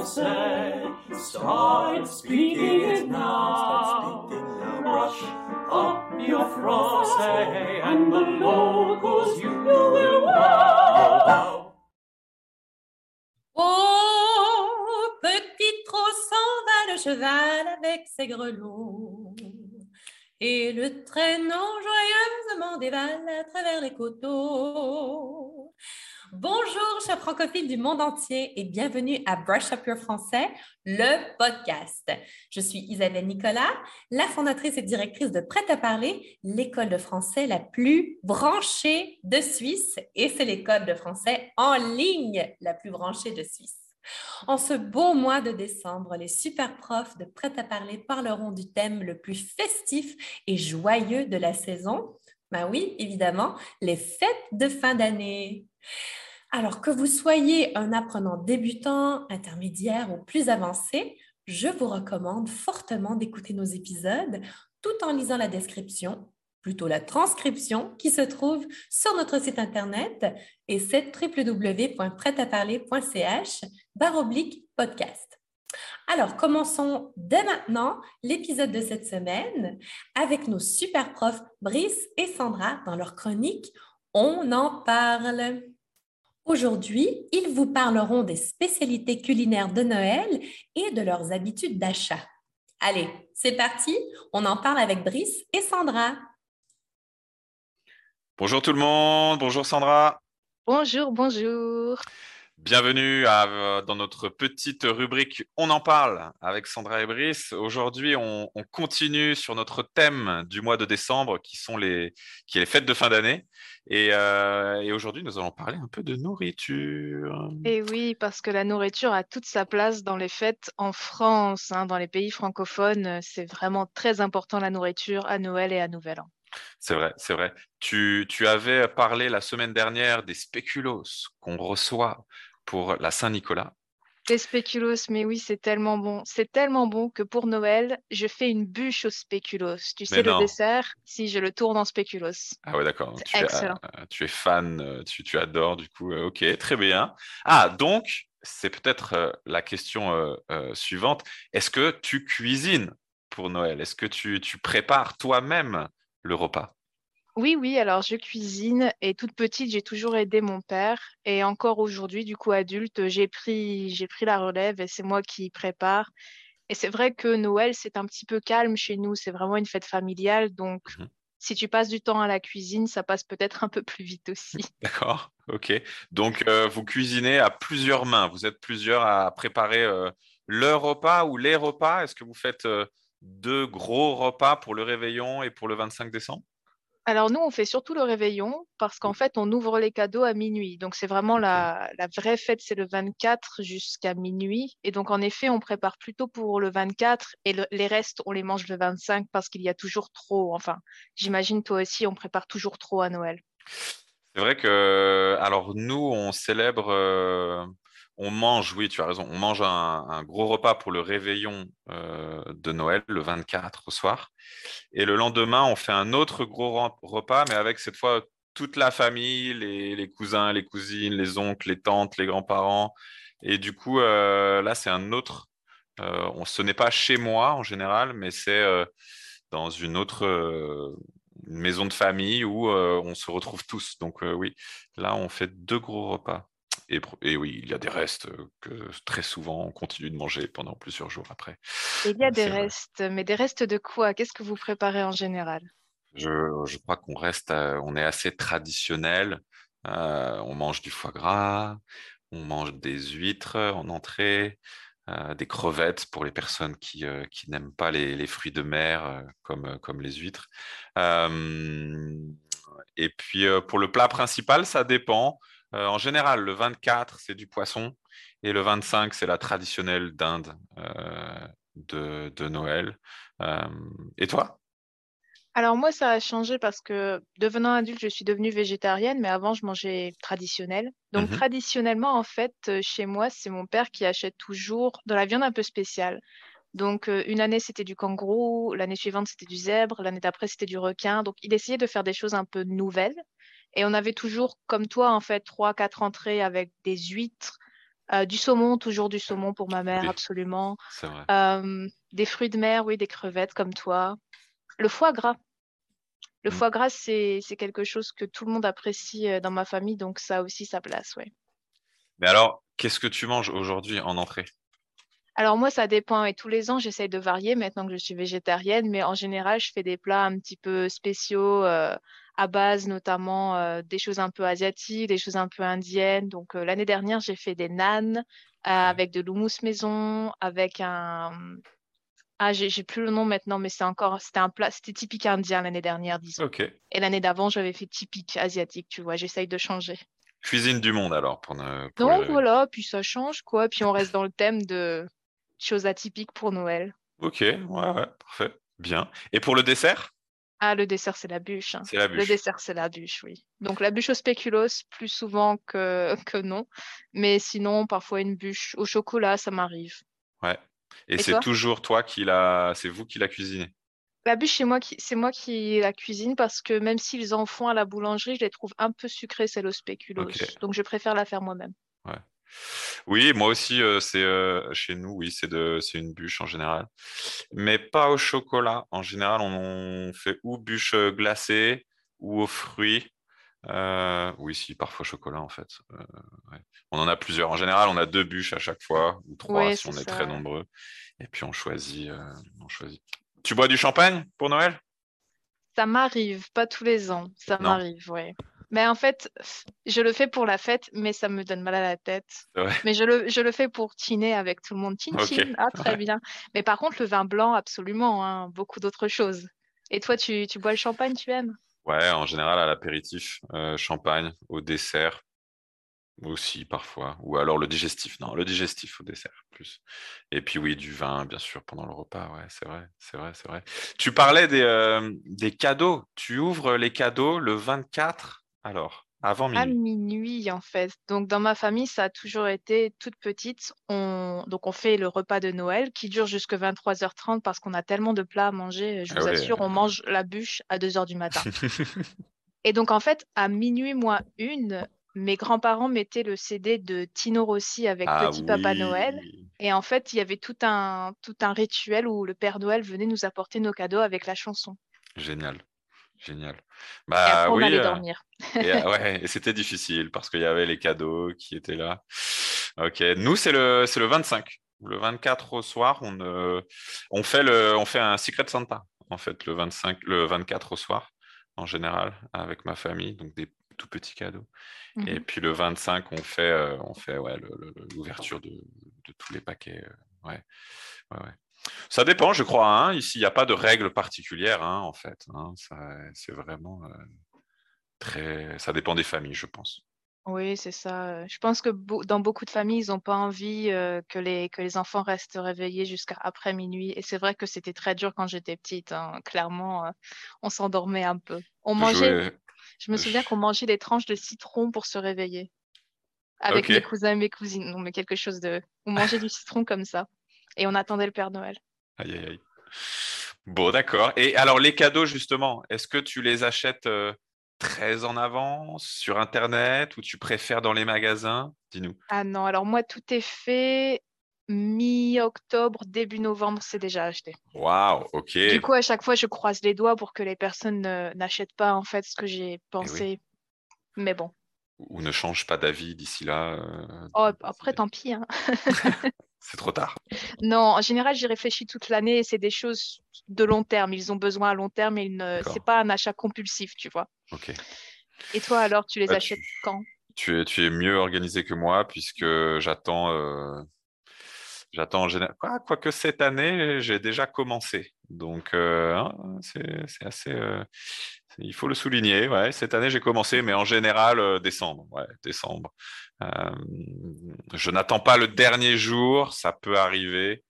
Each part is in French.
français. Start speaking it now. Brush up your français and the locals you will wow. Oh, petit trop s'en va le cheval avec ses grelots. Et le traîneau joyeusement dévale à travers les coteaux. Bonjour, chers francophiles du monde entier et bienvenue à Brush Up Your Français, le podcast. Je suis Isabelle Nicolas, la fondatrice et directrice de Prêt à parler, l'école de français la plus branchée de Suisse et c'est l'école de français en ligne la plus branchée de Suisse. En ce beau mois de décembre, les super profs de Prêt à parler parleront du thème le plus festif et joyeux de la saison. Ben oui, évidemment, les fêtes de fin d'année. Alors que vous soyez un apprenant débutant, intermédiaire ou plus avancé, je vous recommande fortement d'écouter nos épisodes tout en lisant la description, plutôt la transcription qui se trouve sur notre site internet et c'est www.prêtaparler.ch oblique podcast. Alors, commençons dès maintenant l'épisode de cette semaine avec nos super profs Brice et Sandra dans leur chronique On en parle. Aujourd'hui, ils vous parleront des spécialités culinaires de Noël et de leurs habitudes d'achat. Allez, c'est parti, on en parle avec Brice et Sandra. Bonjour tout le monde, bonjour Sandra. Bonjour, bonjour. Bienvenue dans notre petite rubrique On en parle avec Sandra et Brice. Aujourd'hui, on, continue sur notre thème du mois de décembre qui sont les, qui est les fêtes de fin d'année. Et, euh, aujourd'hui, nous allons parler un peu de nourriture. Et oui, parce que la nourriture a toute sa place dans les fêtes en France, hein, dans les pays francophones. C'est vraiment très important la nourriture à Noël et à Nouvel An. C'est vrai, c'est vrai. Tu, tu, avais parlé la semaine dernière des spéculoos qu'on reçoit pour la Saint-Nicolas. Les spéculoos, mais oui, c'est tellement bon. C'est tellement bon que pour Noël, je fais une bûche aux spéculoos. Tu sais, le dessert, si je le tourne en spéculoos. Ah ouais, d'accord. Tu, excellent. Es, tu es fan, euh, tu, tu, adores, du coup. Euh, ok, très bien. Ah, donc, c'est peut-être euh, la question suivante. Est-ce que tu cuisines pour Noël? Est-ce que tu, tu prépares toi-même le repas? Oui, oui, alors je cuisine et toute petite, j'ai toujours aidé mon père et encore aujourd'hui, du coup adulte, j'ai pris, j'ai pris la relève et c'est moi qui prépare. Et c'est vrai que Noël, c'est un petit peu calme chez nous, c'est vraiment une fête familiale, donc mmh si tu passes du temps à la cuisine, ça passe peut-être un peu plus vite aussi. D'accord, ok. Donc euh, vous cuisinez à plusieurs mains, vous êtes plusieurs à préparer euh, le repas ou les repas? Est-ce que vous faites euh, deux gros repas pour le réveillon et pour le 25 décembre? Alors nous, on fait surtout le réveillon parce qu'en fait, on ouvre les cadeaux à minuit. Donc c'est vraiment la, vraie fête, c'est le 24 jusqu'à minuit. Et donc en effet, on prépare plutôt pour le 24 et les restes, on les mange le 25 parce qu'il y a toujours trop. Enfin, j'imagine toi aussi, on prépare toujours trop à Noël. C'est vrai que, alors nous, on célèbre euh, on mange, oui, tu as raison, on mange un, gros repas pour le réveillon euh, de Noël, le 24 au soir. Et le lendemain, on fait un autre gros repas, mais avec cette fois toute la famille, les, cousins, les cousines, les oncles, les tantes, les grands-parents. Et du coup, euh, là, c'est un autre. Euh, ce n'est pas chez moi en général, mais c'est dans une autre maison de famille où on se retrouve tous. Donc oui, là, on fait deux gros repas. Et, oui, il y a des restes que très souvent on continue de manger pendant plusieurs jours après. Il y a des restes, mais des restes de quoi? Qu'est-ce que vous préparez en général? Je, crois qu'on reste, on est assez traditionnel. on mange du foie gras, on mange des huîtres en entrée, des crevettes pour les personnes qui, n'aiment pas les, fruits de mer comme, comme les huîtres. et puis pour le plat principal, ça dépend. Euh, en général, le 24, c'est du poisson et le 25, c'est la traditionnelle dinde euh, de, Noël. Euh, et toi? Alors moi, ça a changé parce que devenant adulte, je suis devenue végétarienne, mais avant, je mangeais traditionnel. Donc mmh traditionnellement, en fait, chez moi, c'est mon père qui achète toujours de la viande un peu spéciale. Donc une année, c'était du kangourou, l'année suivante, c'était du zèbre, l'année d'après, c'était du requin. Donc il essayait de faire des choses un peu nouvelles. Et on avait toujours, comme toi, en fait, trois, quatre entrées avec des huîtres, Euh, du saumon, toujours du saumon pour ma mère, Oui. absolument. C'est vrai. Euh, des fruits de mer, oui, des crevettes comme toi. Le foie gras. Le Mm. foie gras, c'est quelque chose que tout le monde apprécie euh, dans ma famille, donc ça a aussi sa place, ouais. Mais alors, qu'est-ce que tu manges aujourd'hui en entrée? Alors moi, ça dépend. Et tous les ans, j'essaye de varier maintenant que je suis végétarienne, mais en général, je fais des plats un petit peu spéciaux euh, à base, notamment euh, des choses un peu asiatiques, des choses un peu indiennes. Donc euh, l'année dernière, j'ai fait des naans euh, avec de l'houmous maison, avec un ah, j'ai plus le nom maintenant, mais c'est encore c'était un plat, c'était typique indien l'année dernière, disons. Ok. Et l'année d'avant, j'avais fait typique asiatique, tu vois. J'essaye de changer. Cuisine du monde alors pour ne. pour Donc les- voilà, puis ça change quoi. Puis on reste dans le thème de choses atypiques pour Noël. Ok, ouais, ouais, parfait. Bien. Et pour le dessert? Ah, le dessert, c'est la bûche. hein. C'est la Le dessert, c'est la bûche, oui. Donc la bûche au spéculoos, plus souvent que, que non. Mais sinon, parfois une bûche au chocolat, ça m'arrive. Ouais. Et, Et c'est toujours toi qui l'a. C'est vous qui la cuisinez? La bûche, c'est moi qui, c'est moi qui la cuisine parce que même s'ils en font à la boulangerie, je les trouve un peu sucrées, celles au spéculoos. Donc je préfère la faire moi-même. Oui, moi aussi, euh, c'est euh, chez nous, oui, c'est de, c'est une bûche en général, mais pas au chocolat. En général, on fait ou bûche euh, glacée ou aux fruits. Euh, oui, si, parfois chocolat en fait. Ouais. On en a plusieurs. En général, on a deux bûches à chaque fois ou trois Ouais, si on est ça, très nombreux. Et puis on choisit, on choisit. Tu bois du champagne pour Noël? Ça m'arrive, pas tous les ans. Ça m'arrive, ouais. Mais en fait, je le fais pour la fête, mais ça me donne mal à la tête. Mais je le, je le fais pour tiner avec tout le monde. Tine. Ah, très ouais. bien. Mais par contre, le vin blanc, absolument, hein, beaucoup d'autres choses. Et toi, tu, tu bois le champagne, tu aimes? Ouais, en général à l'apéritif, euh, champagne, au dessert aussi parfois, ou alors le digestif. Non, le digestif au dessert plus. Et puis oui, du vin, bien sûr, pendant le repas. Ouais, c'est vrai, c'est vrai, c'est vrai. Tu parlais des, euh, des cadeaux. Tu ouvres les cadeaux le 24, alors, avant À minuit. minuit, en fait. Donc, dans ma famille, ça a toujours été toute petite. On... Donc, on fait le repas de Noël qui dure jusque 23h30 parce qu'on a tellement de plats à manger. Je Ah vous ouais. assure, on mange la bûche à 2h du matin. Et donc, en fait, à minuit moins une, mes grands-parents mettaient le CD de Tino Rossi avec Ah Petit Papa. Noël. Et en fait, il y avait tout un, tout un rituel où le Père Noël venait nous apporter nos cadeaux avec la chanson. Génial, génial. Et Bah après, on oui, allait euh, dormir. Et, euh, ouais, et c'était difficile parce qu'il y avait les cadeaux qui étaient là. Ok, nous c'est le c'est le 25. Le 24 au soir, on euh, on fait le on fait un Secret Santa en fait le 25 le 24 au soir en général avec ma famille donc des tout petits cadeaux. Et Mhm. puis le 25 on fait euh, on fait ouais l'ouverture de, de tous les paquets. euh, ouais. Ouais, ouais. Ça dépend, je crois. hein. Ici, il n'y a pas de règle particulière, hein, en fait. hein. C'est vraiment euh, très. Ça dépend des familles, je pense. Oui, c'est ça. Je pense que dans beaucoup de familles, ils n'ont pas envie euh, que les, que les enfants restent réveillés jusqu'à après minuit. Et c'est vrai que c'était très dur quand j'étais petite. Clairement, euh, on s'endormait un peu. On mangeait, Jouer- je me souviens qu'on mangeait des tranches de citron pour se réveiller. Avec mes cousins et mes cousines. Non, mais quelque chose de. On mangeait du citron comme ça. Et on attendait le Père Noël. Aïe, aïe, aïe. Bon, d'accord. Et alors, les cadeaux, justement, est-ce que tu les achètes euh, très en avance sur Internet ou tu préfères dans les magasins? Dis-nous. Ah non, alors moi, tout est fait mi-octobre, début novembre, c'est déjà acheté. Waouh, ok. Du coup, à chaque fois, je croise les doigts pour que les personnes ne- n'achètent pas en fait ce que j'ai pensé. Mais bon. Ou ne change pas d'avis d'ici là. euh, Oh, après, tant pis. hein. C'est trop tard. Non, en général, j'y réfléchis toute l'année et c'est des choses de long terme. Ils ont besoin à long terme et ne... C'est pas un achat compulsif, tu vois. Ok. Et toi, alors, tu les Bah, achètes quand? Tu es, tu es mieux organisé que moi puisque j'attends euh, j'attends en général quoi, quoique cette année j'ai déjà commencé donc euh, hein, c'est assez euh, il faut le souligner ouais cette année j'ai commencé mais en général euh, décembre ouais décembre Euh, je n'attends pas le dernier jour ça peut arriver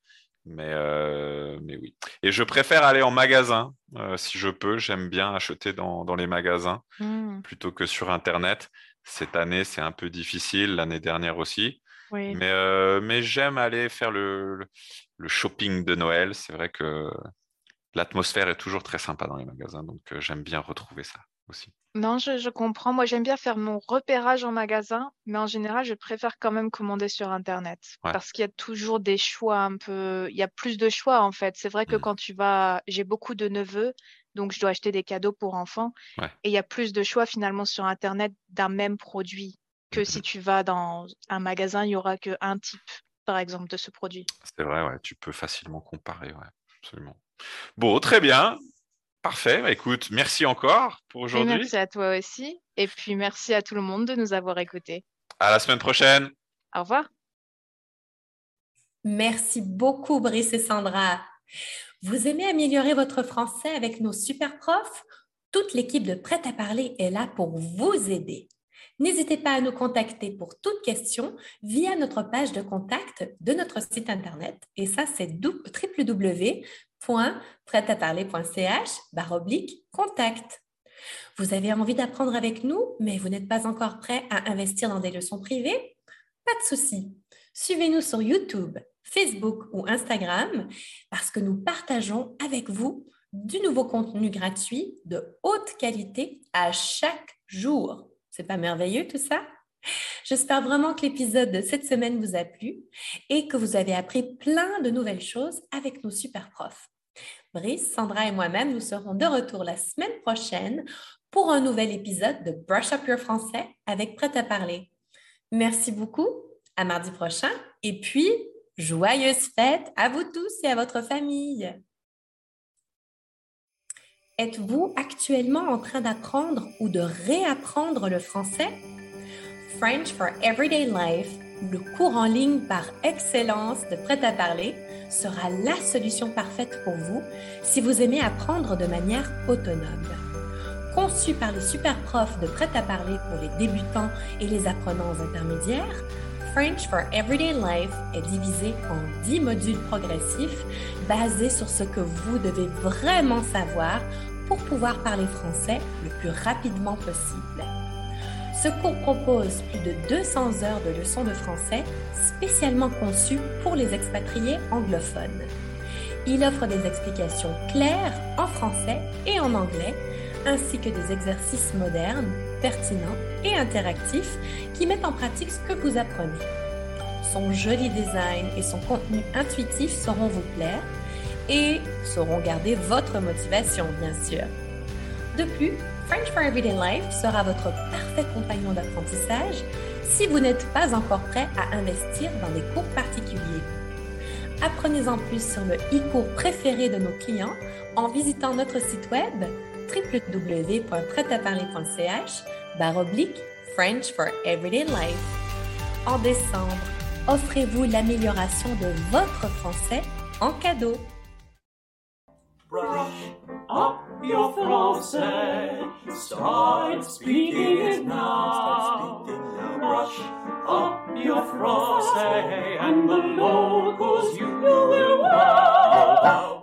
mais euh, mais oui et je préfère aller en magasin si je peux j'aime bien acheter dans dans les magasins Hmm, plutôt que sur Internet. Cette année, c'est un peu difficile, l'année dernière aussi. oui. Mais, mais j'aime aller faire le, le- le shopping de Noël. C'est vrai que l'atmosphère est toujours très sympa dans les magasins, donc euh, j'aime bien retrouver ça aussi. Non, je, je comprends. Moi, j'aime bien faire mon repérage en magasin, mais en général, je préfère quand même commander sur Internet Ouais. parce qu'il y a toujours des choix un peu. Il y a plus de choix en fait. C'est vrai que Mm. quand tu vas, j'ai beaucoup de neveux, donc je dois acheter des cadeaux pour enfants, Ouais. et il y a plus de choix finalement sur Internet d'un même produit que Mhm. si tu vas dans un magasin, il y aura que un type, par exemple, de ce produit. C'est vrai, ouais, tu peux facilement comparer, ouais, absolument. Bon, très bien. Parfait. Bah, écoute, merci encore pour aujourd'hui. merci à toi aussi, et puis merci à tout le monde de nous avoir écoutés. À la semaine prochaine. Au revoir. Merci beaucoup, Brice et Sandra. Vous aimez améliorer votre français avec nos super profs? Toute l'équipe de Prêt à parler est là pour vous aider. N'hésitez pas à nous contacter pour toute question via notre page de contact de notre site internet. Et ça, c'est www.prêtaparler.ch oblique contact. Vous avez envie d'apprendre avec nous, mais vous n'êtes pas encore prêt à investir dans des leçons privées? Pas de souci. Suivez-nous sur YouTube, Facebook ou Instagram parce que nous partageons avec vous du nouveau contenu gratuit de haute qualité à chaque jour. C'est pas merveilleux tout ça? J'espère vraiment que l'épisode de cette semaine vous a plu et que vous avez appris plein de nouvelles choses avec nos super profs. Brice, Sandra et moi-même, nous serons de retour la semaine prochaine pour un nouvel épisode de Brush Up Your Français avec Prêt à parler. Merci beaucoup, à mardi prochain et puis joyeuses fêtes à vous tous et à votre famille. Êtes-vous actuellement en train d'apprendre ou de réapprendre le français? French for Everyday Life, le cours en ligne par excellence de Prêt à parler, sera la solution parfaite pour vous si vous aimez apprendre de manière autonome. Conçu par les super profs de Prêt à parler pour les débutants et les apprenants intermédiaires, French for Everyday Life est divisé en 10 modules progressifs basés sur ce que vous devez vraiment savoir pour pouvoir parler français le plus rapidement possible. Ce cours propose plus de 200 heures de leçons de français spécialement conçues pour les expatriés anglophones. Il offre des explications claires en français et en anglais, ainsi que des exercices modernes, pertinents et interactifs qui mettent en pratique ce que vous apprenez. Son joli design et son contenu intuitif sauront vous plaire et sauront garder votre motivation, bien sûr. De plus, French for Everyday Life sera votre parfait compagnon d'apprentissage si vous n'êtes pas encore prêt à investir dans des cours particuliers. Apprenez en plus sur le e-cours préféré de nos clients en visitant notre site web www.prêtaparler.ch oblique French for Everyday Life. En décembre, offrez-vous l'amélioration de votre français en cadeau. your français. Start speaking it now. Brush up your français, and the locals you will oh, wow.